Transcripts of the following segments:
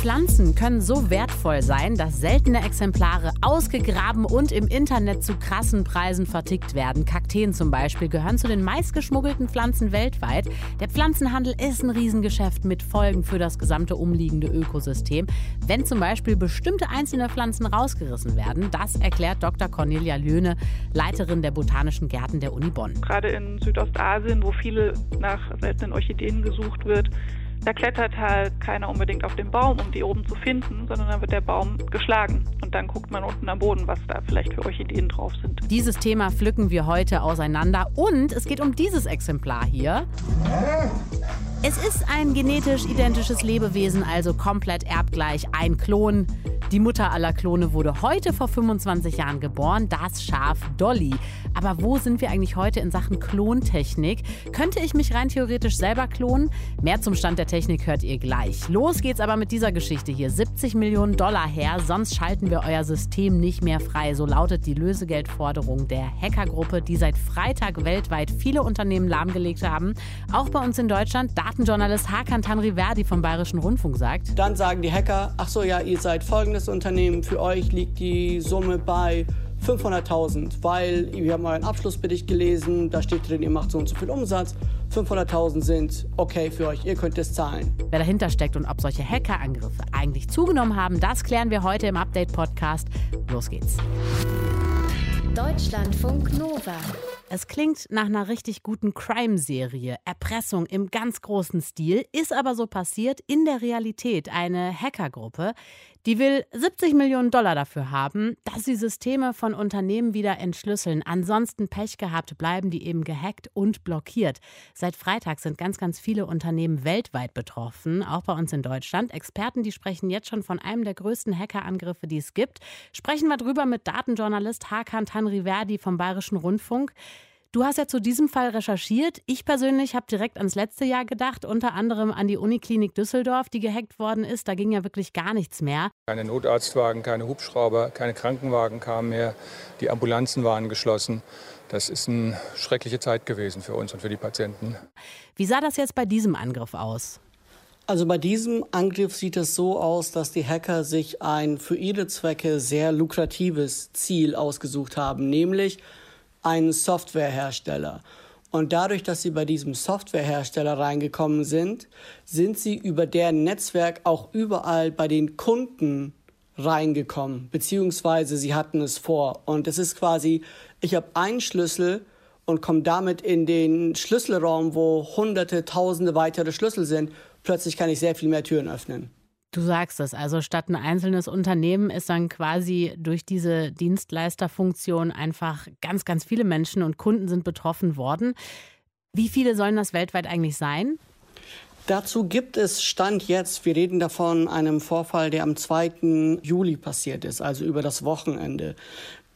Pflanzen können so wertvoll sein, dass seltene Exemplare ausgegraben und im Internet zu krassen Preisen vertickt werden. Kakteen zum Beispiel gehören zu den meistgeschmuggelten Pflanzen weltweit. Der Pflanzenhandel ist ein Riesengeschäft mit Folgen für das gesamte umliegende Ökosystem. Wenn zum Beispiel bestimmte einzelne Pflanzen rausgerissen werden, das erklärt Dr. Cornelia Löhne, Leiterin der Botanischen Gärten der Uni Bonn. Gerade in Südostasien, wo viele nach seltenen Orchideen gesucht wird, da klettert halt keiner unbedingt auf den Baum, um die oben zu finden, sondern dann wird der Baum geschlagen. Und dann guckt man unten am Boden, was da vielleicht für Orchideen drauf sind. Dieses Thema pflücken wir heute auseinander. Und es geht um dieses Exemplar hier. Es ist ein genetisch identisches Lebewesen, also komplett erbgleich, ein Klon. Die Mutter aller Klone wurde heute vor 25 Jahren geboren, das Schaf Dolly. Aber wo sind wir eigentlich heute in Sachen Klontechnik? Könnte ich mich rein theoretisch selber klonen? Mehr zum Stand der Technik hört ihr gleich. Los geht's aber mit dieser Geschichte hier. 70 Millionen Dollar her, sonst schalten wir euer System nicht mehr frei. So lautet die Lösegeldforderung der Hackergruppe, die seit Freitag weltweit viele Unternehmen lahmgelegt haben. Auch bei uns in Deutschland. Datenjournalist Hakan Tanriverdi vom Bayerischen Rundfunk sagt. Dann sagen die Hacker, ach so ja, ihr seid folgendes Unternehmen, für euch liegt die Summe bei 500.000, weil wir haben euren Abschlussbericht gelesen, da steht drin, ihr macht so und so viel Umsatz. 500.000 sind okay für euch, ihr könnt es zahlen. Wer dahinter steckt und ob solche Hackerangriffe eigentlich zugenommen haben, das klären wir heute im Update-Podcast. Los geht's. Deutschlandfunk Nova. Es klingt nach einer richtig guten Crime-Serie. Erpressung im ganz großen Stil. Ist aber so passiert in der Realität. Eine Hackergruppe, die will 70 Millionen Dollar dafür haben, dass sie Systeme von Unternehmen wieder entschlüsseln. Ansonsten Pech gehabt, bleiben die eben gehackt und blockiert. Seit Freitag sind ganz, ganz viele Unternehmen weltweit betroffen, auch bei uns in Deutschland. Experten, die sprechen jetzt schon von einem der größten Hackerangriffe, die es gibt. Sprechen wir drüber mit Datenjournalist Hakan Tanriverdi vom Bayerischen Rundfunk. Du hast ja zu diesem Fall recherchiert. Ich persönlich habe direkt ans letzte Jahr gedacht, unter anderem an die Uniklinik Düsseldorf, die gehackt worden ist. Da ging ja wirklich gar nichts mehr. Keine Notarztwagen, keine Hubschrauber, keine Krankenwagen kamen mehr. Die Ambulanzen waren geschlossen. Das ist eine schreckliche Zeit gewesen für uns und für die Patienten. Wie sah das jetzt bei diesem Angriff aus? Also bei diesem Angriff sieht es so aus, dass die Hacker sich ein für ihre Zwecke sehr lukratives Ziel ausgesucht haben, nämlich einen Softwarehersteller. Und dadurch, dass sie bei diesem Softwarehersteller reingekommen sind, sind sie über deren Netzwerk auch überall bei den Kunden reingekommen, beziehungsweise sie hatten es vor. Und es ist quasi, ich habe einen Schlüssel und komme damit in den Schlüsselraum, wo hunderte, tausende weitere Schlüssel sind. Plötzlich kann ich sehr viel mehr Türen öffnen. Du sagst es, also statt ein einzelnes Unternehmen ist dann quasi durch diese Dienstleisterfunktion einfach ganz, ganz viele Menschen und Kunden sind betroffen worden. Wie viele sollen das weltweit eigentlich sein? Dazu gibt es Stand jetzt, wir reden davon einem Vorfall, der am 2. Juli passiert ist, also über das Wochenende.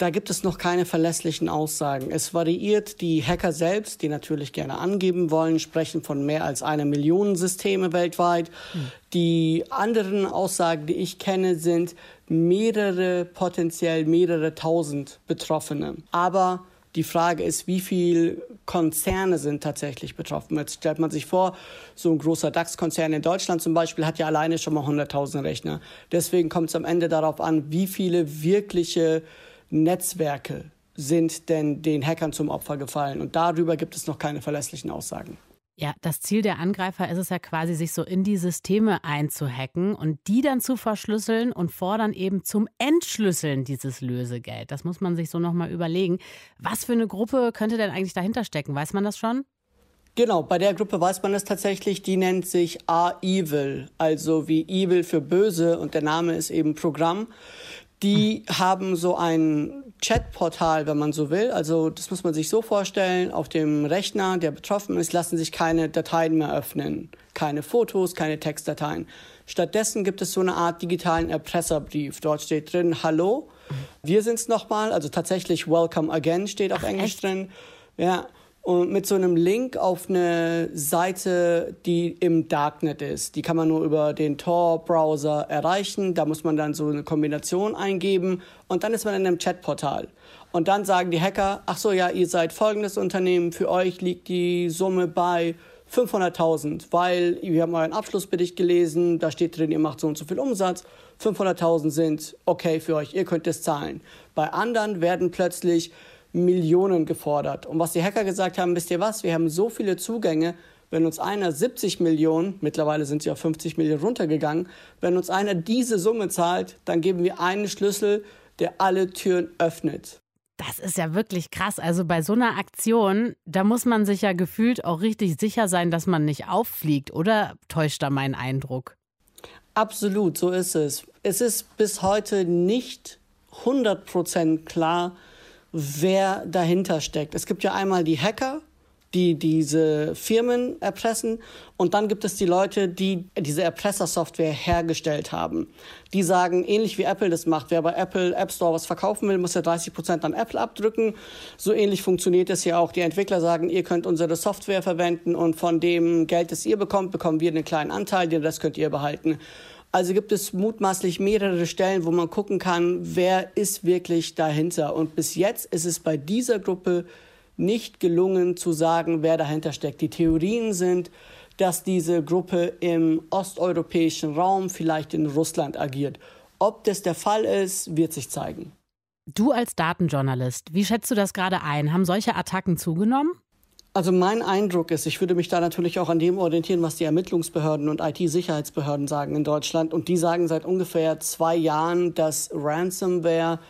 Da gibt es noch keine verlässlichen Aussagen. Es variiert. Die Hacker selbst, die natürlich gerne angeben wollen, sprechen von mehr als einer Million Systeme weltweit. Mhm. Die anderen Aussagen, die ich kenne, sind mehrere, potenziell mehrere tausend Betroffene. Aber die Frage ist, wie viele Konzerne sind tatsächlich betroffen. Jetzt stellt man sich vor, so ein großer DAX-Konzern in Deutschland zum Beispiel hat ja alleine schon mal 100.000 Rechner. Deswegen kommt es am Ende darauf an, wie viele wirkliche Netzwerke sind denn den Hackern zum Opfer gefallen. Und darüber gibt es noch keine verlässlichen Aussagen. Ja, das Ziel der Angreifer ist es ja quasi, sich so in die Systeme einzuhacken und die dann zu verschlüsseln und fordern eben zum Entschlüsseln dieses Lösegeld. Das muss man sich so nochmal überlegen. Was für eine Gruppe könnte denn eigentlich dahinter stecken? Weiß man das schon? Genau, bei der Gruppe weiß man es tatsächlich. Die nennt sich A-Evil, also wie Evil für böse und der Name ist eben Programm. Die haben so ein Chatportal, wenn man so will. Also das muss man sich so vorstellen. Auf dem Rechner, der betroffen ist, lassen sich keine Dateien mehr öffnen. Keine Fotos, keine Textdateien. Stattdessen gibt es so eine Art digitalen Erpresserbrief. Dort steht drin, hallo, wir sind's nochmal. Also tatsächlich Welcome Again steht auf Englisch echt? drin. Ja, und mit so einem Link auf eine Seite, die im Darknet ist. Die kann man nur über den Tor-Browser erreichen. Da muss man dann so eine Kombination eingeben und dann ist man in einem Chatportal. Und dann sagen die Hacker, ach so, ja, ihr seid folgendes Unternehmen, für euch liegt die Summe bei 500.000, weil wir haben euren Abschlussbericht gelesen, da steht drin, ihr macht so und so viel Umsatz. 500.000 sind okay für euch, ihr könnt es zahlen. Bei anderen werden plötzlich Millionen gefordert. Und was die Hacker gesagt haben, wisst ihr was, wir haben so viele Zugänge, wenn uns einer 70 Millionen, mittlerweile sind sie auf 50 Millionen runtergegangen, wenn uns einer diese Summe zahlt, dann geben wir einen Schlüssel, der alle Türen öffnet. Das ist ja wirklich krass. Also bei so einer Aktion, da muss man sich ja gefühlt auch richtig sicher sein, dass man nicht auffliegt. Oder täuscht da mein Eindruck? Absolut, so ist es. Es ist bis heute nicht 100% klar, wer dahinter steckt. Es gibt ja einmal die Hacker, die diese Firmen erpressen. Und dann gibt es die Leute, die diese Erpressersoftware hergestellt haben. Die sagen, ähnlich wie Apple das macht, wer bei Apple App Store was verkaufen will, muss ja 30 Prozent an Apple abdrücken. So ähnlich funktioniert es hier auch. Die Entwickler sagen, ihr könnt unsere Software verwenden und von dem Geld, das ihr bekommt, bekommen wir einen kleinen Anteil, den Rest könnt ihr behalten. Also gibt es mutmaßlich mehrere Stellen, wo man gucken kann, wer ist wirklich dahinter. Und bis jetzt ist es bei dieser Gruppe nicht gelungen zu sagen, wer dahinter steckt. Die Theorien sind, dass diese Gruppe im osteuropäischen Raum, vielleicht in Russland agiert. Ob das der Fall ist, wird sich zeigen. Du als Datenjournalist, wie schätzt du das gerade ein? Haben solche Attacken zugenommen? Also mein Eindruck ist, ich würde mich da natürlich auch an dem orientieren, was die Ermittlungsbehörden und IT-Sicherheitsbehörden sagen in Deutschland. Und die sagen seit ungefähr zwei Jahren, dass Ransomware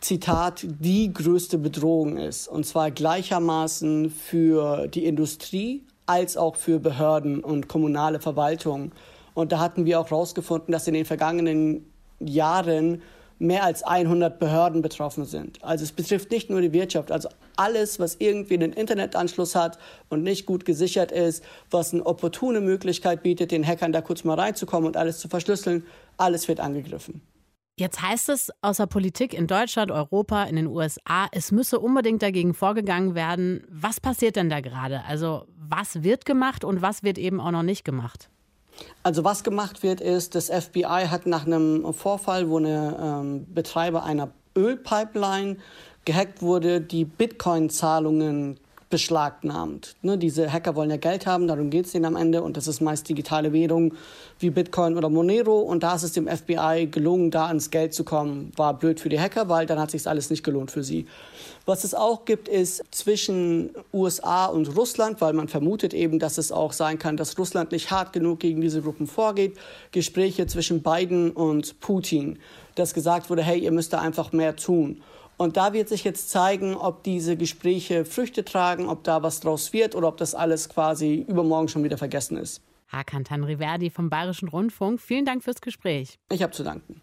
Zitat, die größte Bedrohung ist. Und zwar gleichermaßen für die Industrie als auch für Behörden und kommunale Verwaltungen. Und da hatten wir auch herausgefunden, dass in den vergangenen Jahren mehr als 100 Behörden betroffen sind. Also es betrifft nicht nur die Wirtschaft, also alles, was irgendwie einen Internetanschluss hat und nicht gut gesichert ist, was eine opportune Möglichkeit bietet, den Hackern da kurz mal reinzukommen und alles zu verschlüsseln, alles wird angegriffen. Jetzt heißt es aus der Politik in Deutschland, Europa, in den USA, es müsse unbedingt dagegen vorgegangen werden. Was passiert denn da gerade? Also was wird gemacht und was wird eben auch noch nicht gemacht? Also was gemacht wird, ist, das FBI hat nach einem Vorfall, wo ein ähm, Betreiber einer Ölpipeline gehackt wurde, die Bitcoin-Zahlungen beschlagnahmt. Ne, diese Hacker wollen ja Geld haben, darum geht es ihnen am Ende und das ist meist digitale Währung wie Bitcoin oder Monero und da ist es dem FBI gelungen, da ans Geld zu kommen. War blöd für die Hacker, weil dann hat sich alles nicht gelohnt für sie. Was es auch gibt, ist zwischen USA und Russland, weil man vermutet eben, dass es auch sein kann, dass Russland nicht hart genug gegen diese Gruppen vorgeht, Gespräche zwischen Biden und Putin, dass gesagt wurde, hey, ihr müsst da einfach mehr tun. Und da wird sich jetzt zeigen, ob diese Gespräche Früchte tragen, ob da was draus wird oder ob das alles quasi übermorgen schon wieder vergessen ist. Hakan Tanriverdi vom Bayerischen Rundfunk, vielen Dank fürs Gespräch. Ich habe zu danken.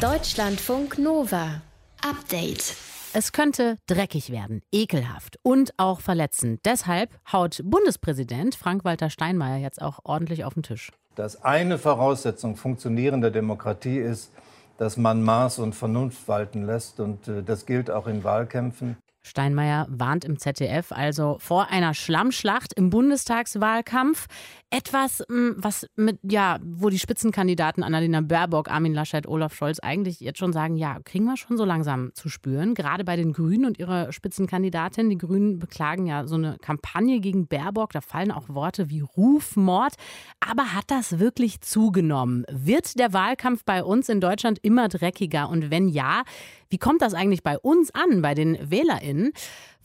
Deutschlandfunk Nova. Update. Es könnte dreckig werden, ekelhaft und auch verletzend. Deshalb haut Bundespräsident Frank-Walter Steinmeier jetzt auch ordentlich auf den Tisch. Dass eine Voraussetzung funktionierender Demokratie ist, dass man Maß und Vernunft walten lässt. Und äh, das gilt auch in Wahlkämpfen. Steinmeier warnt im ZDF also vor einer Schlammschlacht im Bundestagswahlkampf. Etwas, hm, was mit, ja, wo die Spitzenkandidaten Annalena Baerbock, Armin Laschet, Olaf Scholz eigentlich jetzt schon sagen, ja, kriegen wir schon so langsam zu spüren. Gerade bei den Grünen und ihrer Spitzenkandidatin. Die Grünen beklagen ja so eine Kampagne gegen Baerbock. Da fallen auch Worte wie Rufmord. Aber hat das wirklich zugenommen? Wird der Wahlkampf bei uns in Deutschland immer dreckiger? Und wenn ja, wie kommt das eigentlich bei uns an, bei den WählerInnen?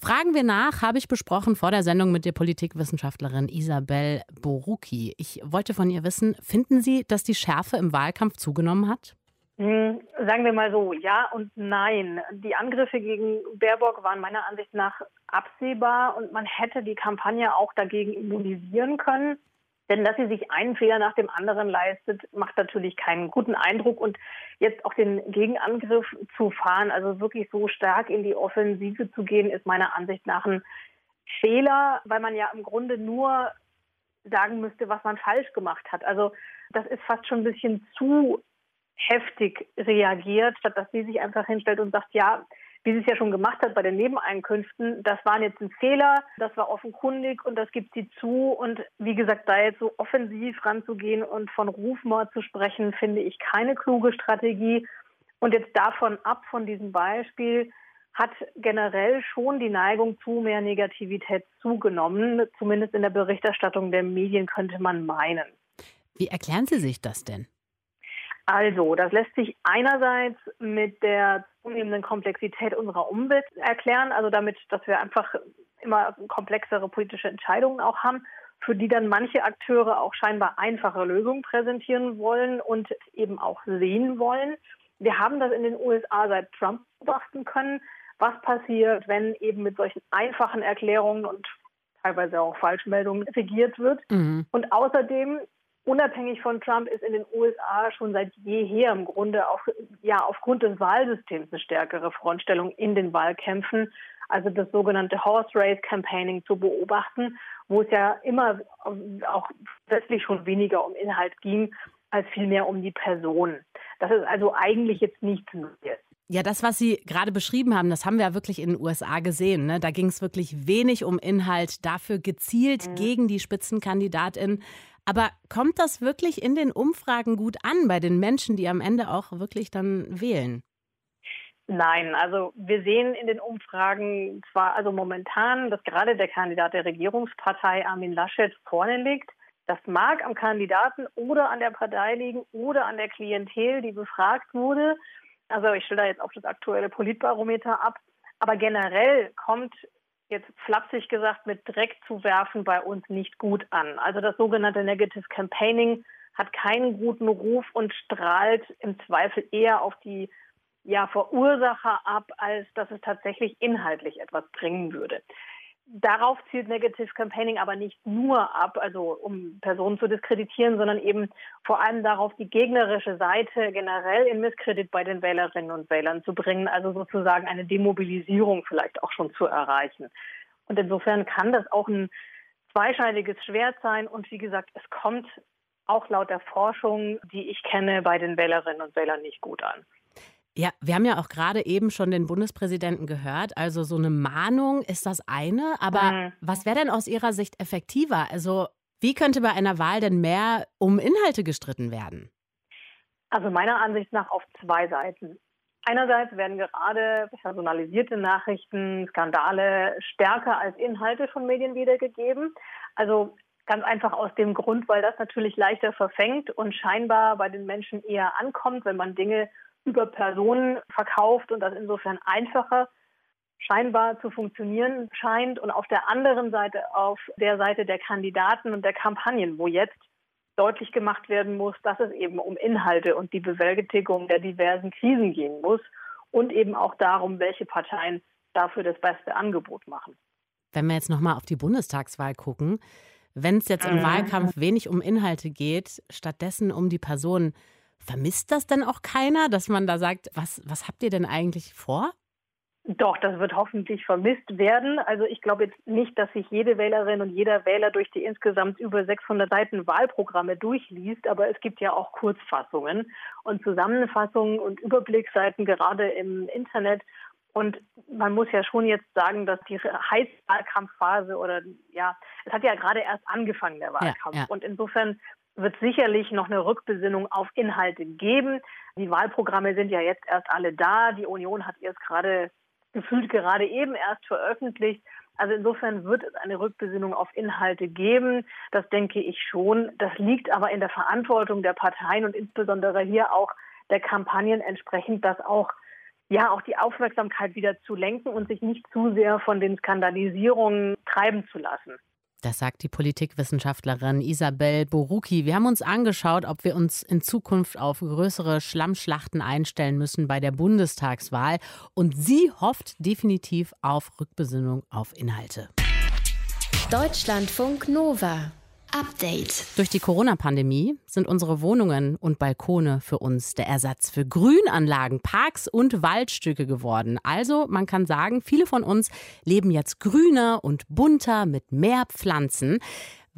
Fragen wir nach, habe ich besprochen vor der Sendung mit der Politikwissenschaftlerin Isabel Borucki. Ich wollte von ihr wissen, finden Sie, dass die Schärfe im Wahlkampf zugenommen hat? Hm, sagen wir mal so, ja und nein. Die Angriffe gegen Baerbock waren meiner Ansicht nach absehbar und man hätte die Kampagne auch dagegen immunisieren können. Denn dass sie sich einen Fehler nach dem anderen leistet, macht natürlich keinen guten Eindruck. Und jetzt auch den Gegenangriff zu fahren, also wirklich so stark in die Offensive zu gehen, ist meiner Ansicht nach ein Fehler, weil man ja im Grunde nur sagen müsste, was man falsch gemacht hat. Also das ist fast schon ein bisschen zu heftig reagiert, statt dass sie sich einfach hinstellt und sagt, ja, wie sie es ja schon gemacht hat bei den Nebeneinkünften, das waren jetzt ein Fehler, das war offenkundig und das gibt sie zu. Und wie gesagt, da jetzt so offensiv ranzugehen und von Rufmord zu sprechen, finde ich keine kluge Strategie. Und jetzt davon ab, von diesem Beispiel, hat generell schon die Neigung zu mehr Negativität zugenommen. Zumindest in der Berichterstattung der Medien könnte man meinen. Wie erklären Sie sich das denn? Also, das lässt sich einerseits mit der zunehmenden Komplexität unserer Umwelt erklären, also damit, dass wir einfach immer komplexere politische Entscheidungen auch haben, für die dann manche Akteure auch scheinbar einfache Lösungen präsentieren wollen und eben auch sehen wollen. Wir haben das in den USA seit Trump beobachten können, was passiert, wenn eben mit solchen einfachen Erklärungen und teilweise auch Falschmeldungen regiert wird. Mhm. Und außerdem unabhängig von Trump ist in den USA schon seit jeher im Grunde auch ja aufgrund des Wahlsystems eine stärkere Frontstellung in den Wahlkämpfen, also das sogenannte Horse Race Campaigning zu beobachten, wo es ja immer auch plötzlich schon weniger um Inhalt ging als vielmehr um die Person. Das ist also eigentlich jetzt nichts Neues. Ja, das, was Sie gerade beschrieben haben, das haben wir ja wirklich in den USA gesehen. Ne? Da ging es wirklich wenig um Inhalt, dafür gezielt mhm. gegen die Spitzenkandidatin. Aber kommt das wirklich in den Umfragen gut an bei den Menschen, die am Ende auch wirklich dann wählen? Nein, also wir sehen in den Umfragen zwar also momentan, dass gerade der Kandidat der Regierungspartei Armin Laschet vorne liegt. Das mag am Kandidaten oder an der Partei liegen oder an der Klientel, die befragt wurde. Also ich stelle da jetzt auch das aktuelle Politbarometer ab. Aber generell kommt jetzt flapsig gesagt mit Dreck zu werfen bei uns nicht gut an. Also das sogenannte Negative Campaigning hat keinen guten Ruf und strahlt im Zweifel eher auf die ja, Verursacher ab, als dass es tatsächlich inhaltlich etwas bringen würde. Darauf zielt Negative Campaigning aber nicht nur ab, also um Personen zu diskreditieren, sondern eben vor allem darauf, die gegnerische Seite generell in Misskredit bei den Wählerinnen und Wählern zu bringen, also sozusagen eine Demobilisierung vielleicht auch schon zu erreichen. Und insofern kann das auch ein zweischneidiges Schwert sein. Und wie gesagt, es kommt auch laut der Forschung, die ich kenne, bei den Wählerinnen und Wählern nicht gut an. Ja, wir haben ja auch gerade eben schon den Bundespräsidenten gehört. Also so eine Mahnung ist das eine. Aber mhm. was wäre denn aus Ihrer Sicht effektiver? Also wie könnte bei einer Wahl denn mehr um Inhalte gestritten werden? Also meiner Ansicht nach auf zwei Seiten. Einerseits werden gerade personalisierte Nachrichten, Skandale stärker als Inhalte von Medien wiedergegeben. Also ganz einfach aus dem Grund, weil das natürlich leichter verfängt und scheinbar bei den Menschen eher ankommt, wenn man Dinge über Personen verkauft und das insofern einfacher scheinbar zu funktionieren scheint. Und auf der anderen Seite, auf der Seite der Kandidaten und der Kampagnen, wo jetzt deutlich gemacht werden muss, dass es eben um Inhalte und die Bewältigung der diversen Krisen gehen muss und eben auch darum, welche Parteien dafür das beste Angebot machen. Wenn wir jetzt nochmal auf die Bundestagswahl gucken, wenn es jetzt im mhm. Wahlkampf wenig um Inhalte geht, stattdessen um die Personen, Vermisst das denn auch keiner, dass man da sagt, was, was habt ihr denn eigentlich vor? Doch, das wird hoffentlich vermisst werden. Also ich glaube jetzt nicht, dass sich jede Wählerin und jeder Wähler durch die insgesamt über 600 Seiten Wahlprogramme durchliest, aber es gibt ja auch Kurzfassungen und Zusammenfassungen und Überblicksseiten gerade im Internet. Und man muss ja schon jetzt sagen, dass die Heißwahlkampfphase oder ja, es hat ja gerade erst angefangen, der Wahlkampf. Ja, ja. Und insofern wird sicherlich noch eine Rückbesinnung auf Inhalte geben. Die Wahlprogramme sind ja jetzt erst alle da. Die Union hat jetzt gerade gefühlt gerade eben erst veröffentlicht. Also insofern wird es eine Rückbesinnung auf Inhalte geben. Das denke ich schon. Das liegt aber in der Verantwortung der Parteien und insbesondere hier auch der Kampagnen entsprechend, das auch ja auch die Aufmerksamkeit wieder zu lenken und sich nicht zu sehr von den Skandalisierungen treiben zu lassen. Das sagt die Politikwissenschaftlerin Isabel Boruki. Wir haben uns angeschaut, ob wir uns in Zukunft auf größere Schlammschlachten einstellen müssen bei der Bundestagswahl. Und sie hofft definitiv auf Rückbesinnung auf Inhalte. Deutschlandfunk Nova. Update. Durch die Corona-Pandemie sind unsere Wohnungen und Balkone für uns der Ersatz für Grünanlagen, Parks und Waldstücke geworden. Also man kann sagen, viele von uns leben jetzt grüner und bunter mit mehr Pflanzen.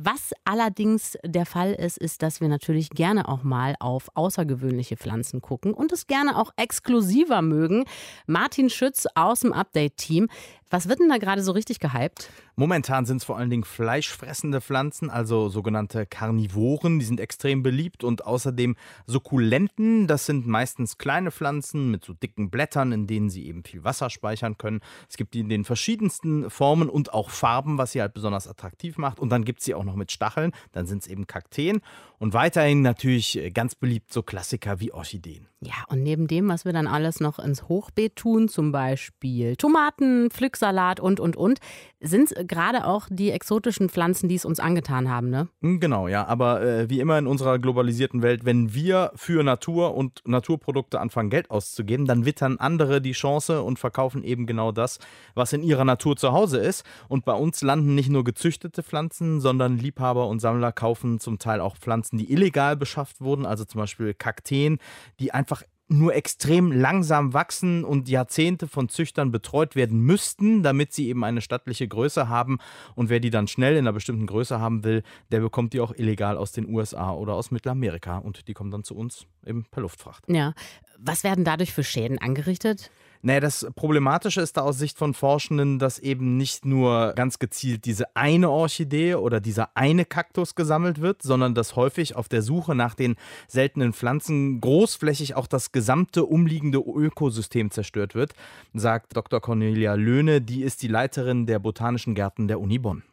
Was allerdings der Fall ist, ist, dass wir natürlich gerne auch mal auf außergewöhnliche Pflanzen gucken und es gerne auch exklusiver mögen. Martin Schütz aus dem Update-Team. Was wird denn da gerade so richtig gehypt? Momentan sind es vor allen Dingen fleischfressende Pflanzen, also sogenannte Karnivoren. Die sind extrem beliebt und außerdem Sukkulenten. Das sind meistens kleine Pflanzen mit so dicken Blättern, in denen sie eben viel Wasser speichern können. Es gibt die in den verschiedensten Formen und auch Farben, was sie halt besonders attraktiv macht. Und dann gibt es sie auch noch mit Stacheln. Dann sind es eben Kakteen. Und weiterhin natürlich äh, ganz beliebt so Klassiker wie Orchideen. Ja, und neben dem, was wir dann alles noch ins Hochbeet tun, zum Beispiel Tomaten, Pflücksalat und, und, und, sind es gerade auch die exotischen Pflanzen, die es uns angetan haben, ne? Hm, genau, ja. Aber äh, wie immer in unserer globalisierten Welt, wenn wir für Natur und Naturprodukte anfangen, Geld auszugeben, dann wittern andere die Chance und verkaufen eben genau das, was in ihrer Natur zu Hause ist. Und bei uns landen nicht nur gezüchtete Pflanzen, sondern Liebhaber und Sammler kaufen zum Teil auch Pflanzen, die illegal beschafft wurden, also zum Beispiel Kakteen, die einfach nur extrem langsam wachsen und Jahrzehnte von Züchtern betreut werden müssten, damit sie eben eine stattliche Größe haben. Und wer die dann schnell in einer bestimmten Größe haben will, der bekommt die auch illegal aus den USA oder aus Mittelamerika. Und die kommen dann zu uns eben per Luftfracht. Ja. Was werden dadurch für Schäden angerichtet? Naja, das Problematische ist da aus Sicht von Forschenden, dass eben nicht nur ganz gezielt diese eine Orchidee oder dieser eine Kaktus gesammelt wird, sondern dass häufig auf der Suche nach den seltenen Pflanzen großflächig auch das gesamte umliegende Ökosystem zerstört wird, sagt Dr. Cornelia Löhne, die ist die Leiterin der Botanischen Gärten der Uni Bonn.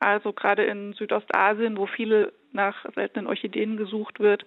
Also gerade in Südostasien, wo viele nach seltenen Orchideen gesucht wird,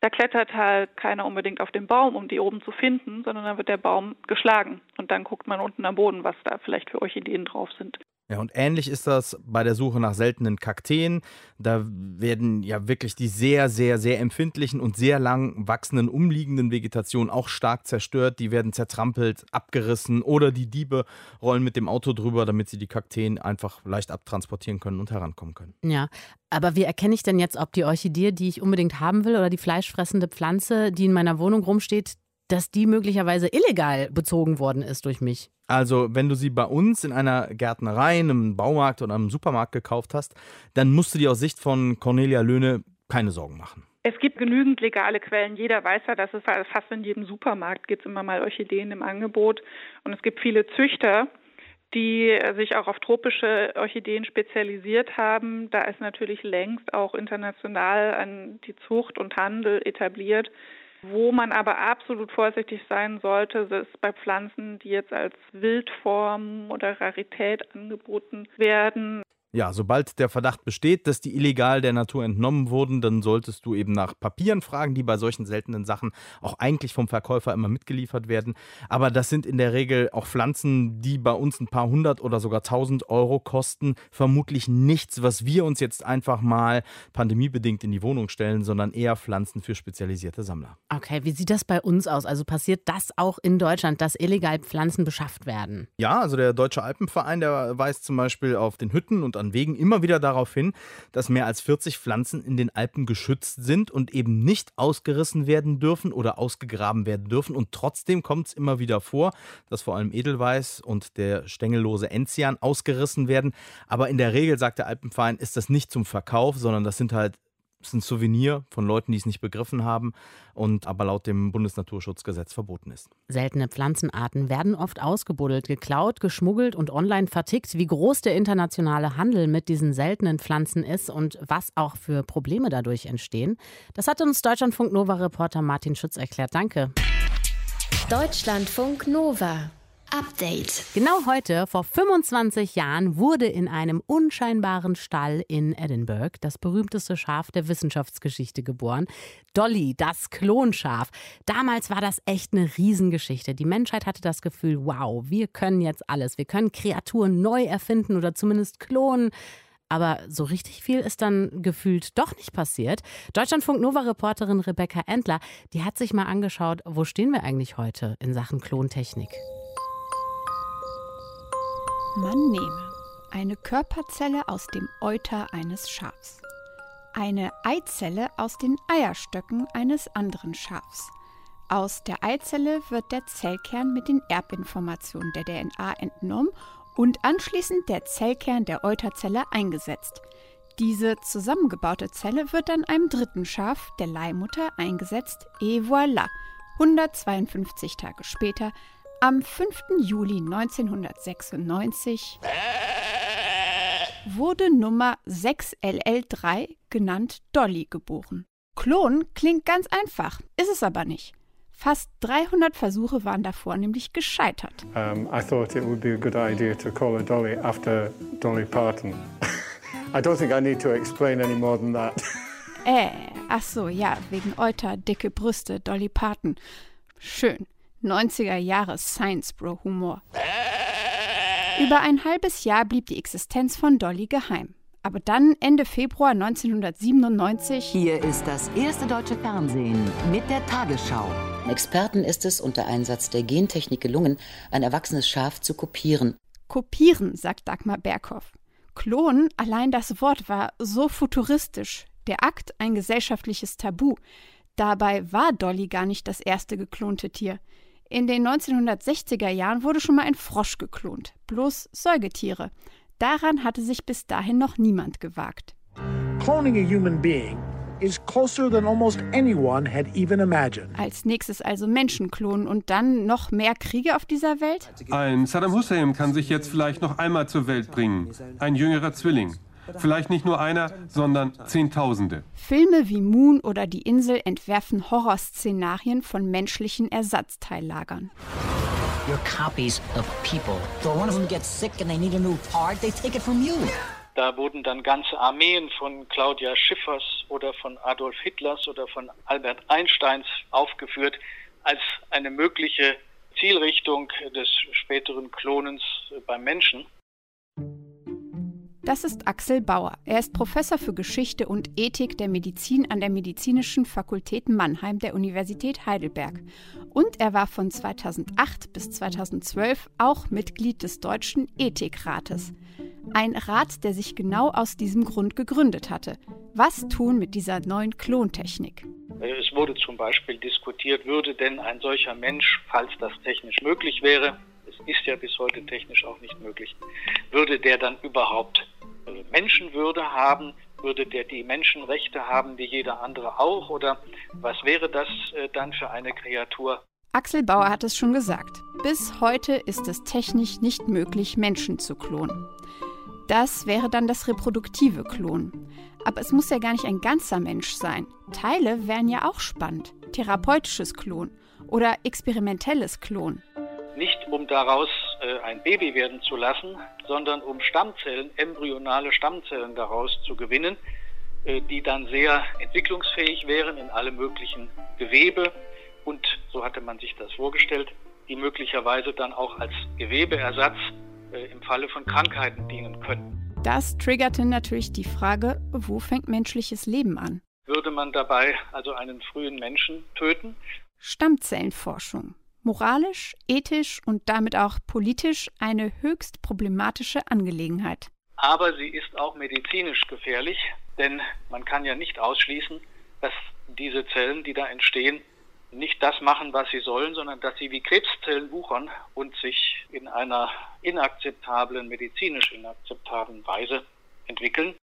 da klettert halt keiner unbedingt auf den Baum, um die oben zu finden, sondern dann wird der Baum geschlagen. Und dann guckt man unten am Boden, was da vielleicht für Orchideen drauf sind. Ja, und ähnlich ist das bei der Suche nach seltenen Kakteen. Da werden ja wirklich die sehr, sehr, sehr empfindlichen und sehr lang wachsenden umliegenden Vegetationen auch stark zerstört. Die werden zertrampelt, abgerissen oder die Diebe rollen mit dem Auto drüber, damit sie die Kakteen einfach leicht abtransportieren können und herankommen können. Ja, aber wie erkenne ich denn jetzt, ob die Orchidee, die ich unbedingt haben will, oder die fleischfressende Pflanze, die in meiner Wohnung rumsteht, dass die möglicherweise illegal bezogen worden ist durch mich? Also, wenn du sie bei uns in einer Gärtnerei, einem Baumarkt oder einem Supermarkt gekauft hast, dann musst du dir aus Sicht von Cornelia Löhne keine Sorgen machen. Es gibt genügend legale Quellen. Jeder weiß ja, dass es fast in jedem Supermarkt gibt immer mal Orchideen im Angebot. Und es gibt viele Züchter, die sich auch auf tropische Orchideen spezialisiert haben. Da ist natürlich längst auch international an die Zucht und Handel etabliert. Wo man aber absolut vorsichtig sein sollte, ist bei Pflanzen, die jetzt als Wildform oder Rarität angeboten werden. Ja, sobald der Verdacht besteht, dass die illegal der Natur entnommen wurden, dann solltest du eben nach Papieren fragen, die bei solchen seltenen Sachen auch eigentlich vom Verkäufer immer mitgeliefert werden. Aber das sind in der Regel auch Pflanzen, die bei uns ein paar hundert oder sogar tausend Euro kosten. Vermutlich nichts, was wir uns jetzt einfach mal pandemiebedingt in die Wohnung stellen, sondern eher Pflanzen für spezialisierte Sammler. Okay, wie sieht das bei uns aus? Also passiert das auch in Deutschland, dass illegal Pflanzen beschafft werden? Ja, also der Deutsche Alpenverein, der weist zum Beispiel auf den Hütten und an Wegen immer wieder darauf hin, dass mehr als 40 Pflanzen in den Alpen geschützt sind und eben nicht ausgerissen werden dürfen oder ausgegraben werden dürfen. Und trotzdem kommt es immer wieder vor, dass vor allem Edelweiß und der stängellose Enzian ausgerissen werden. Aber in der Regel, sagt der Alpenverein, ist das nicht zum Verkauf, sondern das sind halt ist ein Souvenir von Leuten, die es nicht begriffen haben und aber laut dem Bundesnaturschutzgesetz verboten ist. Seltene Pflanzenarten werden oft ausgebuddelt, geklaut, geschmuggelt und online vertickt. Wie groß der internationale Handel mit diesen seltenen Pflanzen ist und was auch für Probleme dadurch entstehen, das hat uns Deutschlandfunk Nova-Reporter Martin Schütz erklärt. Danke. Deutschlandfunk Nova. Update. Genau heute, vor 25 Jahren, wurde in einem unscheinbaren Stall in Edinburgh das berühmteste Schaf der Wissenschaftsgeschichte geboren. Dolly, das Klonschaf. Damals war das echt eine Riesengeschichte. Die Menschheit hatte das Gefühl, wow, wir können jetzt alles. Wir können Kreaturen neu erfinden oder zumindest klonen. Aber so richtig viel ist dann gefühlt doch nicht passiert. Deutschlandfunk Nova-Reporterin Rebecca Endler, die hat sich mal angeschaut, wo stehen wir eigentlich heute in Sachen Klontechnik. Man nehme eine Körperzelle aus dem Euter eines Schafs, eine Eizelle aus den Eierstöcken eines anderen Schafs. Aus der Eizelle wird der Zellkern mit den Erbinformationen der DNA entnommen und anschließend der Zellkern der Euterzelle eingesetzt. Diese zusammengebaute Zelle wird dann einem dritten Schaf, der Leihmutter, eingesetzt. Et voilà! 152 Tage später Am 5. Juli 1996 wurde Nummer 6LL3, genannt Dolly, geboren. Klon klingt ganz einfach, ist es aber nicht. Fast 300 Versuche waren davor nämlich gescheitert. Um, I thought it would be a good idea to call her Dolly after Dolly Parton. I don't think I need to explain any more than that. Äh, ach so, ja, wegen Euter, dicke Brüste, Dolly Parton. Schön. 90er Jahre Science Bro Humor. Über ein halbes Jahr blieb die Existenz von Dolly geheim. Aber dann, Ende Februar 1997. Hier ist das erste deutsche Fernsehen mit der Tagesschau. Experten ist es unter Einsatz der Gentechnik gelungen, ein erwachsenes Schaf zu kopieren. Kopieren, sagt Dagmar Berghoff. Klonen, allein das Wort war so futuristisch. Der Akt ein gesellschaftliches Tabu. Dabei war Dolly gar nicht das erste geklonte Tier. In den 1960er Jahren wurde schon mal ein Frosch geklont, bloß Säugetiere. Daran hatte sich bis dahin noch niemand gewagt. Cloning a human being is closer than almost anyone had even imagined. Als nächstes also Menschen klonen und dann noch mehr Kriege auf dieser Welt? Ein Saddam Hussein kann sich jetzt vielleicht noch einmal zur Welt bringen. Ein jüngerer Zwilling. Vielleicht nicht nur einer, sondern Zehntausende. Filme wie Moon oder Die Insel entwerfen Horrorszenarien von menschlichen Ersatzteillagern. You're copies of people. So one of them gets sick and they need a new part, they take it from you. Da wurden dann ganze Armeen von Claudia Schiffers oder von Adolf Hitlers oder von Albert Einsteins aufgeführt als eine mögliche Zielrichtung des späteren Klonens beim Menschen. Das ist Axel Bauer. Er ist Professor für Geschichte und Ethik der Medizin an der Medizinischen Fakultät Mannheim der Universität Heidelberg. Und er war von 2008 bis 2012 auch Mitglied des Deutschen Ethikrates. Ein Rat, der sich genau aus diesem Grund gegründet hatte. Was tun mit dieser neuen Klontechnik? Es wurde zum Beispiel diskutiert, würde denn ein solcher Mensch, falls das technisch möglich wäre, ist ja bis heute technisch auch nicht möglich, würde der dann überhaupt Menschenwürde haben? Würde der die Menschenrechte haben wie jeder andere auch? Oder was wäre das dann für eine Kreatur? Axel Bauer hat es schon gesagt. Bis heute ist es technisch nicht möglich, Menschen zu klonen. Das wäre dann das reproduktive Klonen. Aber es muss ja gar nicht ein ganzer Mensch sein. Teile wären ja auch spannend. Therapeutisches Klon oder experimentelles Klon. Nicht um daraus äh, ein Baby werden zu lassen, sondern um Stammzellen, embryonale Stammzellen daraus zu gewinnen, äh, die dann sehr entwicklungsfähig wären in alle möglichen Gewebe und, so hatte man sich das vorgestellt, die möglicherweise dann auch als Gewebeersatz äh, im Falle von Krankheiten dienen können. Das triggerte natürlich die Frage, wo fängt menschliches Leben an? Würde man dabei also einen frühen Menschen töten? Stammzellenforschung. Moralisch, ethisch und damit auch politisch eine höchst problematische Angelegenheit. Aber sie ist auch medizinisch gefährlich, denn man kann ja nicht ausschließen, dass diese Zellen, die da entstehen, nicht das machen, was sie sollen, sondern dass sie wie Krebszellen wuchern und sich in einer inakzeptablen, medizinisch inakzeptablen Weise entwickeln.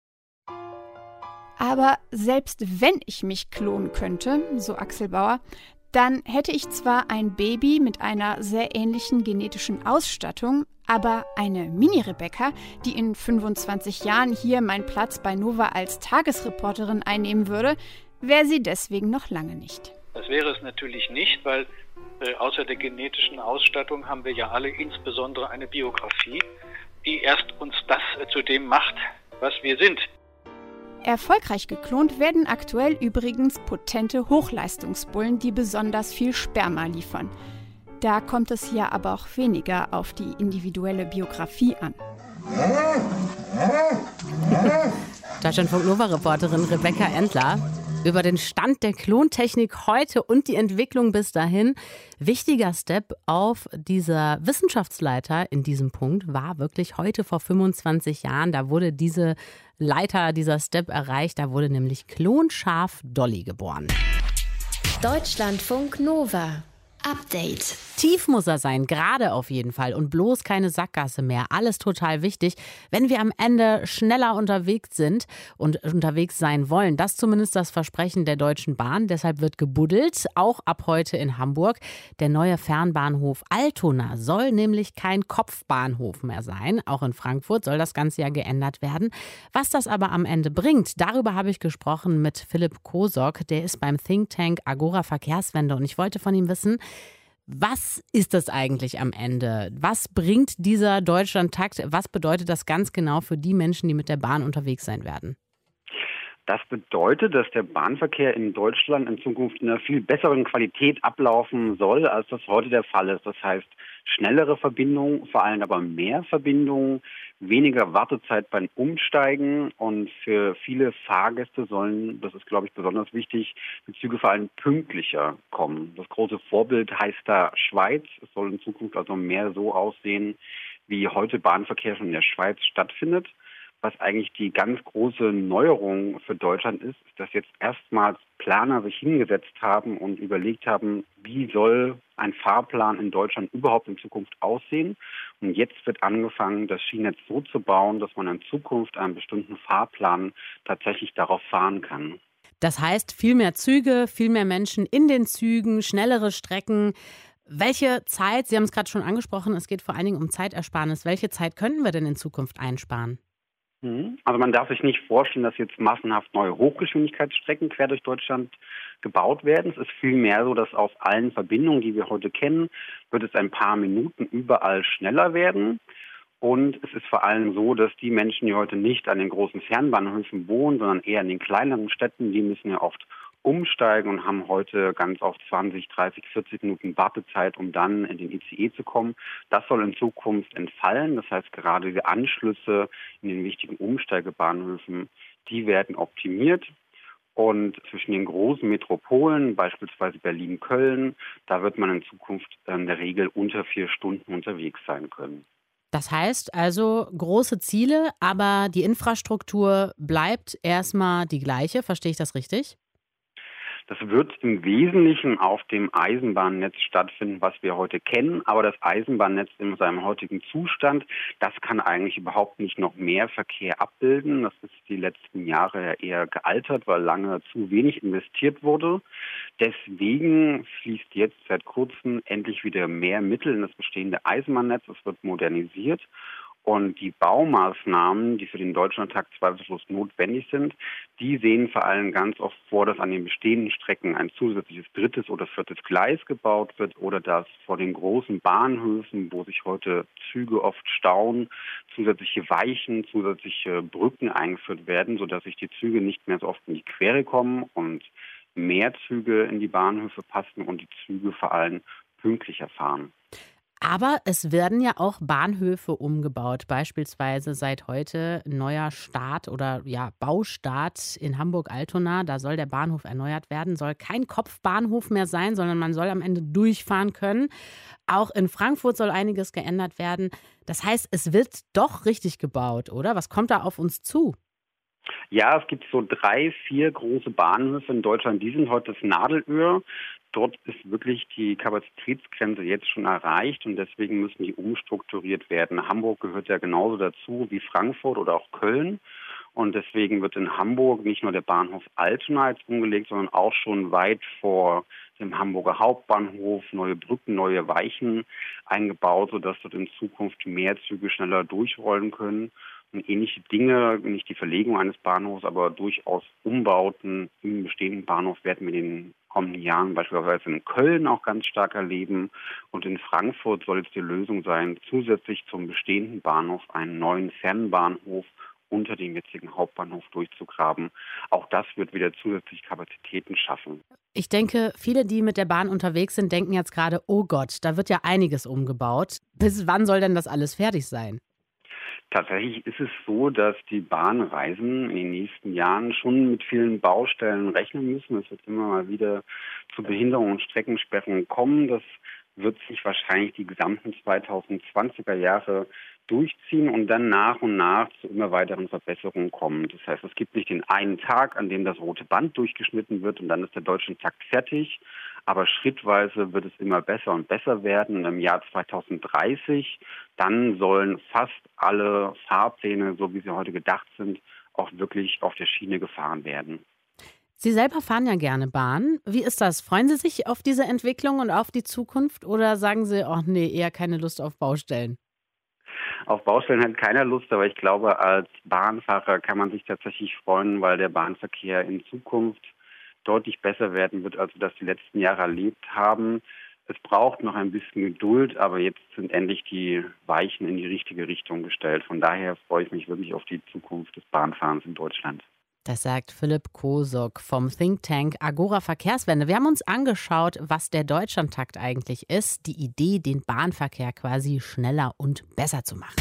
Aber selbst wenn ich mich klonen könnte, so Axel Bauer, dann hätte ich zwar ein Baby mit einer sehr ähnlichen genetischen Ausstattung, aber eine Mini-Rebecca, die in 25 Jahren hier meinen Platz bei Nova als Tagesreporterin einnehmen würde, wäre sie deswegen noch lange nicht. Das wäre es natürlich nicht, weil äh, außer der genetischen Ausstattung haben wir ja alle insbesondere eine Biografie, die erst uns das äh, zu dem macht, was wir sind. Erfolgreich geklont werden aktuell übrigens potente Hochleistungsbullen, die besonders viel Sperma liefern. Da kommt es hier aber auch weniger auf die individuelle Biografie an. Deutschlandfunk Nova-Reporterin Rebecca Endler über den Stand der Klontechnik heute und die Entwicklung bis dahin. Wichtiger Step auf dieser Wissenschaftsleiter in diesem Punkt war wirklich heute vor 25 Jahren. Da wurde diese Leiter, dieser Step erreicht. Da wurde nämlich Klonschaf Dolly geboren. Deutschlandfunk Nova. Update. Tief muss er sein, gerade auf jeden Fall. Und bloß keine Sackgasse mehr. Alles total wichtig, wenn wir am Ende schneller unterwegs sind und unterwegs sein wollen. Das ist zumindest das Versprechen der Deutschen Bahn. Deshalb wird gebuddelt, auch ab heute in Hamburg. Der neue Fernbahnhof Altona soll nämlich kein Kopfbahnhof mehr sein. Auch in Frankfurt soll das Ganze ja geändert werden. Was das aber am Ende bringt, darüber habe ich gesprochen mit Philipp Kosok. Der ist beim Think Tank Agora Verkehrswende. Und ich wollte von ihm wissen, was ist das eigentlich am Ende? Was bringt dieser Deutschlandtakt? Was bedeutet das ganz genau für die Menschen, die mit der Bahn unterwegs sein werden? Das bedeutet, dass der Bahnverkehr in Deutschland in Zukunft in einer viel besseren Qualität ablaufen soll, als das heute der Fall ist. Das heißt, schnellere Verbindungen, vor allem aber mehr Verbindungen, weniger Wartezeit beim Umsteigen und für viele Fahrgäste sollen, das ist glaube ich besonders wichtig, die Züge vor allem pünktlicher kommen. Das große Vorbild heißt da Schweiz. Es soll in Zukunft also mehr so aussehen, wie heute Bahnverkehr schon in der Schweiz stattfindet. Was eigentlich die ganz große Neuerung für Deutschland ist, ist, dass jetzt erstmals Planer sich hingesetzt haben und überlegt haben, wie soll ein Fahrplan in Deutschland überhaupt in Zukunft aussehen. Und jetzt wird angefangen, das Schienennetz so zu bauen, dass man in Zukunft einen bestimmten Fahrplan tatsächlich darauf fahren kann. Das heißt, viel mehr Züge, viel mehr Menschen in den Zügen, schnellere Strecken. Welche Zeit, Sie haben es gerade schon angesprochen, es geht vor allen Dingen um Zeitersparnis. Welche Zeit könnten wir denn in Zukunft einsparen? Mhm. Also man darf sich nicht vorstellen, dass jetzt massenhaft neue Hochgeschwindigkeitsstrecken quer durch Deutschland gebaut werden. Es ist vielmehr so, dass aus allen Verbindungen, die wir heute kennen, wird es ein paar Minuten überall schneller werden. Und es ist vor allem so, dass die Menschen, die heute nicht an den großen Fernbahnhöfen wohnen, sondern eher in den kleineren Städten, die müssen ja oft umsteigen und haben heute ganz oft 20, 30, 40 Minuten Wartezeit, um dann in den ICE zu kommen. Das soll in Zukunft entfallen. Das heißt, gerade die Anschlüsse in den wichtigen Umsteigebahnhöfen, die werden optimiert. Und zwischen den großen Metropolen, beispielsweise Berlin-Köln, da wird man in Zukunft in der Regel unter vier Stunden unterwegs sein können. Das heißt also große Ziele, aber die Infrastruktur bleibt erstmal die gleiche. Verstehe ich das richtig? Das wird im Wesentlichen auf dem Eisenbahnnetz stattfinden, was wir heute kennen. Aber das Eisenbahnnetz in seinem heutigen Zustand, das kann eigentlich überhaupt nicht noch mehr Verkehr abbilden. Das ist die letzten Jahre eher gealtert, weil lange zu wenig investiert wurde. Deswegen fließt jetzt seit kurzem endlich wieder mehr Mittel in das bestehende Eisenbahnnetz. Es wird modernisiert. Und die Baumaßnahmen, die für den Deutschlandtakt zweifellos notwendig sind, die sehen vor allem ganz oft vor, dass an den bestehenden Strecken ein zusätzliches drittes oder viertes Gleis gebaut wird oder dass vor den großen Bahnhöfen, wo sich heute Züge oft stauen, zusätzliche Weichen, zusätzliche Brücken eingeführt werden, sodass sich die Züge nicht mehr so oft in die Quere kommen und mehr Züge in die Bahnhöfe passen und die Züge vor allem pünktlicher fahren. Aber es werden ja auch Bahnhöfe umgebaut. Beispielsweise seit heute neuer Start oder ja, Baustart in Hamburg-Altona. Da soll der Bahnhof erneuert werden. Soll kein Kopfbahnhof mehr sein, sondern man soll am Ende durchfahren können. Auch in Frankfurt soll einiges geändert werden. Das heißt, es wird doch richtig gebaut, oder? Was kommt da auf uns zu? Ja, es gibt so drei, vier große Bahnhöfe in Deutschland, die sind heute das Nadelöhr. Dort ist wirklich die Kapazitätsgrenze jetzt schon erreicht und deswegen müssen die umstrukturiert werden. Hamburg gehört ja genauso dazu wie Frankfurt oder auch Köln. Und deswegen wird in Hamburg nicht nur der Bahnhof Altona jetzt umgelegt, sondern auch schon weit vor dem Hamburger Hauptbahnhof neue Brücken, neue Weichen eingebaut, sodass dort in Zukunft mehr Züge schneller durchrollen können ähnliche Dinge, nicht die Verlegung eines Bahnhofs, aber durchaus Umbauten im bestehenden Bahnhof werden wir in den kommenden Jahren beispielsweise in Köln auch ganz stark erleben. Und in Frankfurt soll es die Lösung sein, zusätzlich zum bestehenden Bahnhof einen neuen Fernbahnhof unter dem jetzigen Hauptbahnhof durchzugraben. Auch das wird wieder zusätzliche Kapazitäten schaffen. Ich denke, viele, die mit der Bahn unterwegs sind, denken jetzt gerade, oh Gott, da wird ja einiges umgebaut. Bis wann soll denn das alles fertig sein? Tatsächlich ist es so, dass die Bahnreisen in den nächsten Jahren schon mit vielen Baustellen rechnen müssen. Es wird immer mal wieder zu Behinderungen und Streckensperrungen kommen. Das wird sich wahrscheinlich die gesamten 2020er Jahre durchziehen und dann nach und nach zu immer weiteren Verbesserungen kommen. Das heißt, es gibt nicht den einen Tag, an dem das rote Band durchgeschnitten wird und dann ist der deutsche Takt fertig. Aber schrittweise wird es immer besser und besser werden. Im Jahr 2030, dann sollen fast alle Fahrpläne, so wie sie heute gedacht sind, auch wirklich auf der Schiene gefahren werden. Sie selber fahren ja gerne Bahn. Wie ist das? Freuen Sie sich auf diese Entwicklung und auf die Zukunft oder sagen Sie, oh nee, eher keine Lust auf Baustellen? Auf Baustellen hat keiner Lust, aber ich glaube, als Bahnfahrer kann man sich tatsächlich freuen, weil der Bahnverkehr in Zukunft deutlich besser werden wird, als wir das die letzten Jahre erlebt haben. Es braucht noch ein bisschen Geduld, aber jetzt sind endlich die Weichen in die richtige Richtung gestellt. Von daher freue ich mich wirklich auf die Zukunft des Bahnfahrens in Deutschland. Das sagt Philipp Kosok vom Think Tank Agora Verkehrswende. Wir haben uns angeschaut, was der Deutschlandtakt eigentlich ist. Die Idee, den Bahnverkehr quasi schneller und besser zu machen.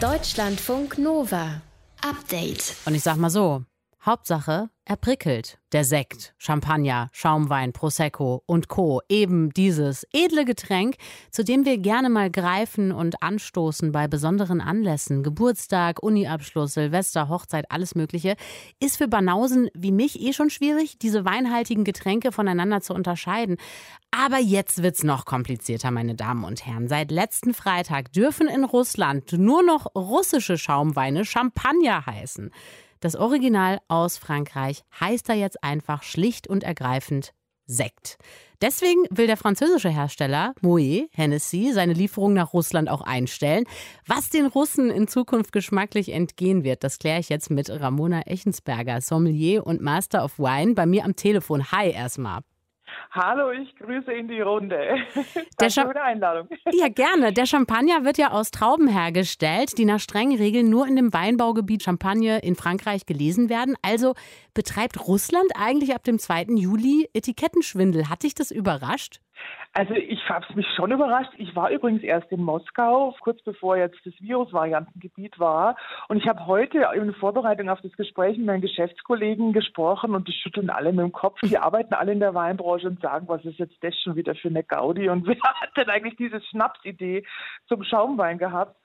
Deutschlandfunk Nova. Update. Und ich sag mal so, Hauptsache, er prickelt. Der Sekt, Champagner, Schaumwein, Prosecco und Co. Eben dieses edle Getränk, zu dem wir gerne mal greifen und anstoßen bei besonderen Anlässen. Geburtstag, Uniabschluss, Silvester, Hochzeit, alles Mögliche. Ist für Banausen wie mich eh schon schwierig, diese weinhaltigen Getränke voneinander zu unterscheiden. Aber jetzt wird's noch komplizierter, meine Damen und Herren. Seit letzten Freitag dürfen in Russland nur noch russische Schaumweine Champagner heißen. Das Original aus Frankreich heißt da jetzt einfach schlicht und ergreifend Sekt. Deswegen will der französische Hersteller Moët Hennessy seine Lieferung nach Russland auch einstellen. Was den Russen in Zukunft geschmacklich entgehen wird, das kläre ich jetzt mit Ramona Echensberger, Sommelier und Master of Wine, bei mir am Telefon. Hi erstmal. Hallo, ich grüße in die Runde. Der Danke für die Einladung. Ja, gerne. Der Champagner wird ja aus Trauben hergestellt, die nach strengen Regeln nur in dem Weinbaugebiet Champagne in Frankreich gelesen werden. Also betreibt Russland eigentlich ab dem 2. Juli Etikettenschwindel. Hat dich das überrascht? Also ich habe mich schon überrascht. Ich war übrigens erst in Moskau, kurz bevor jetzt das Virusvariantengebiet war. Und ich habe heute in Vorbereitung auf das Gespräch mit meinen Geschäftskollegen gesprochen und die schütteln alle mit dem Kopf. Die arbeiten alle in der Weinbranche und sagen, was ist jetzt das schon wieder für eine Gaudi? Und wer hat denn eigentlich diese Schnapsidee zum Schaumwein gehabt?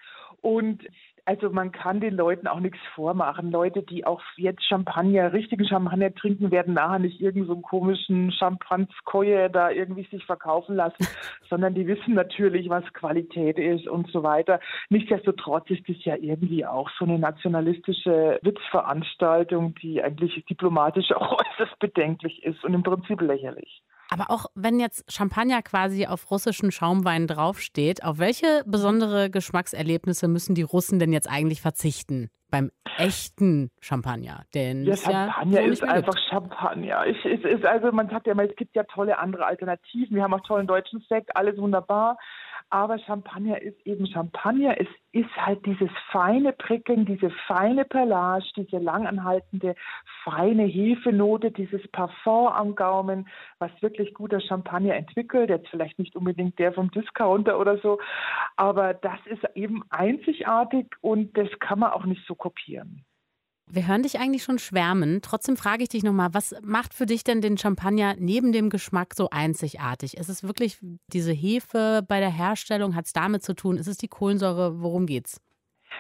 Und also man kann den Leuten auch nichts vormachen. Leute, die auch jetzt Champagner, richtigen Champagner trinken, werden nachher nicht irgendeinen so komischen Champanskoje da irgendwie sich verkaufen lassen, sondern die wissen natürlich, was Qualität ist und so weiter. Nichtsdestotrotz ist es ja irgendwie auch so eine nationalistische Witzveranstaltung, die eigentlich diplomatisch auch äußerst bedenklich ist und im Prinzip lächerlich. Aber auch wenn jetzt Champagner quasi auf russischen Schaumwein draufsteht, auf welche besondere Geschmackserlebnisse müssen die Russen denn jetzt eigentlich verzichten? Beim echten Champagner. Denn ja, Champagner ja ist einfach gibt. Champagner. Ich, es ist also, man sagt ja immer, es gibt ja tolle andere Alternativen. Wir haben auch tollen deutschen Sekt, alles wunderbar. Aber Champagner ist eben Champagner. Es ist halt dieses feine Prickeln, diese feine Perlage, diese langanhaltende, feine Hefenote, dieses Parfum am Gaumen, was wirklich guter Champagner entwickelt. Jetzt vielleicht nicht unbedingt der vom Discounter oder so, aber das ist eben einzigartig und das kann man auch nicht so kopieren. Wir hören dich eigentlich schon schwärmen. Trotzdem frage ich dich nochmal, was macht für dich denn den Champagner neben dem Geschmack so einzigartig? Ist es wirklich diese Hefe bei der Herstellung? Hat es damit zu tun? Ist es die Kohlensäure? Worum geht's?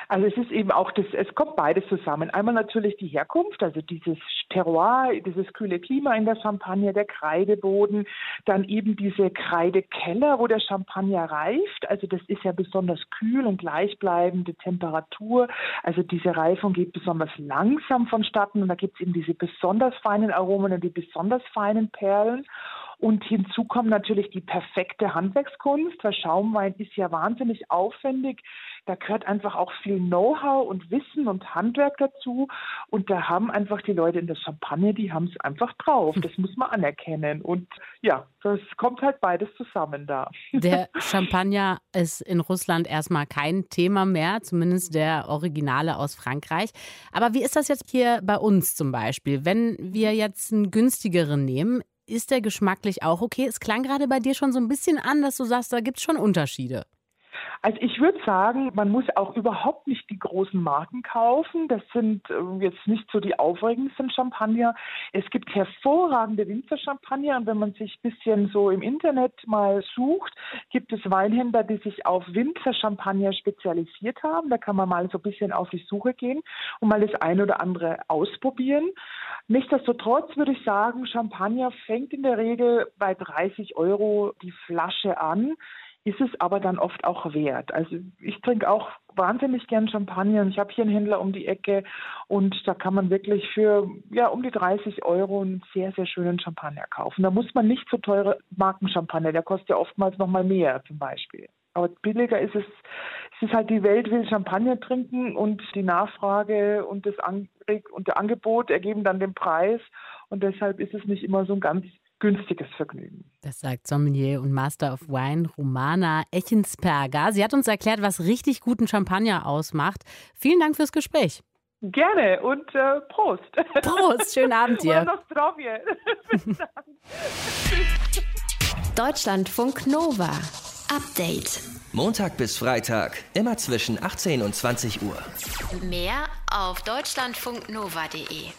Also es ist eben auch das, es kommt beides zusammen. Einmal natürlich die Herkunft, also dieses Terroir, dieses kühle Klima in der Champagne, der Kreideboden, dann eben diese Kreidekeller, wo der Champagner reift. Also das ist ja besonders kühl und gleichbleibende Temperatur. Also diese Reifung geht besonders langsam vonstatten und da gibt es eben diese besonders feinen Aromen und die besonders feinen Perlen. Und hinzu kommt natürlich die perfekte Handwerkskunst, weil Schaumwein ist ja wahnsinnig aufwendig. Da gehört einfach auch viel Know-how und Wissen und Handwerk dazu. Und da haben einfach die Leute in der Champagne, die haben es einfach drauf. Das muss man anerkennen. Und ja, das kommt halt beides zusammen da. Der Champagner ist in Russland erstmal kein Thema mehr, zumindest der Originale aus Frankreich. Aber wie ist das jetzt hier bei uns zum Beispiel? Wenn wir jetzt einen günstigeren nehmen, ist der geschmacklich auch okay? Es klang gerade bei dir schon so ein bisschen an, dass du sagst, da gibt es schon Unterschiede. Also ich würde sagen, man muss auch überhaupt nicht die großen Marken kaufen. Das sind äh, jetzt nicht so die aufregendsten Champagner. Es gibt hervorragende Winzerchampagner und wenn man sich ein bisschen so im Internet mal sucht, gibt es Weinhändler, die sich auf Winzerchampagner spezialisiert haben. Da kann man mal so ein bisschen auf die Suche gehen und mal das eine oder andere ausprobieren. Nichtsdestotrotz würde ich sagen, Champagner fängt in der Regel bei 30 Euro die Flasche an ist es aber dann oft auch wert. Also ich trinke auch wahnsinnig gern Champagner und ich habe hier einen Händler um die Ecke und da kann man wirklich für ja um die 30 Euro einen sehr, sehr schönen Champagner kaufen. Da muss man nicht so teure Markenchampagner, der kostet ja oftmals noch mal mehr zum Beispiel. Aber billiger ist es, es ist halt die Welt will Champagner trinken und die Nachfrage und das und der Angebot ergeben dann den Preis und deshalb ist es nicht immer so ein ganz günstiges Vergnügen. Das sagt Sommelier und Master of Wine Romana Echensperger. Sie hat uns erklärt, was richtig guten Champagner ausmacht. Vielen Dank fürs Gespräch. Gerne und äh, Prost. Prost, schönen Abend dir. Deutschlandfunk Nova. Update. Montag bis Freitag, immer zwischen 18 und 20 Uhr. Mehr auf deutschlandfunknova.de.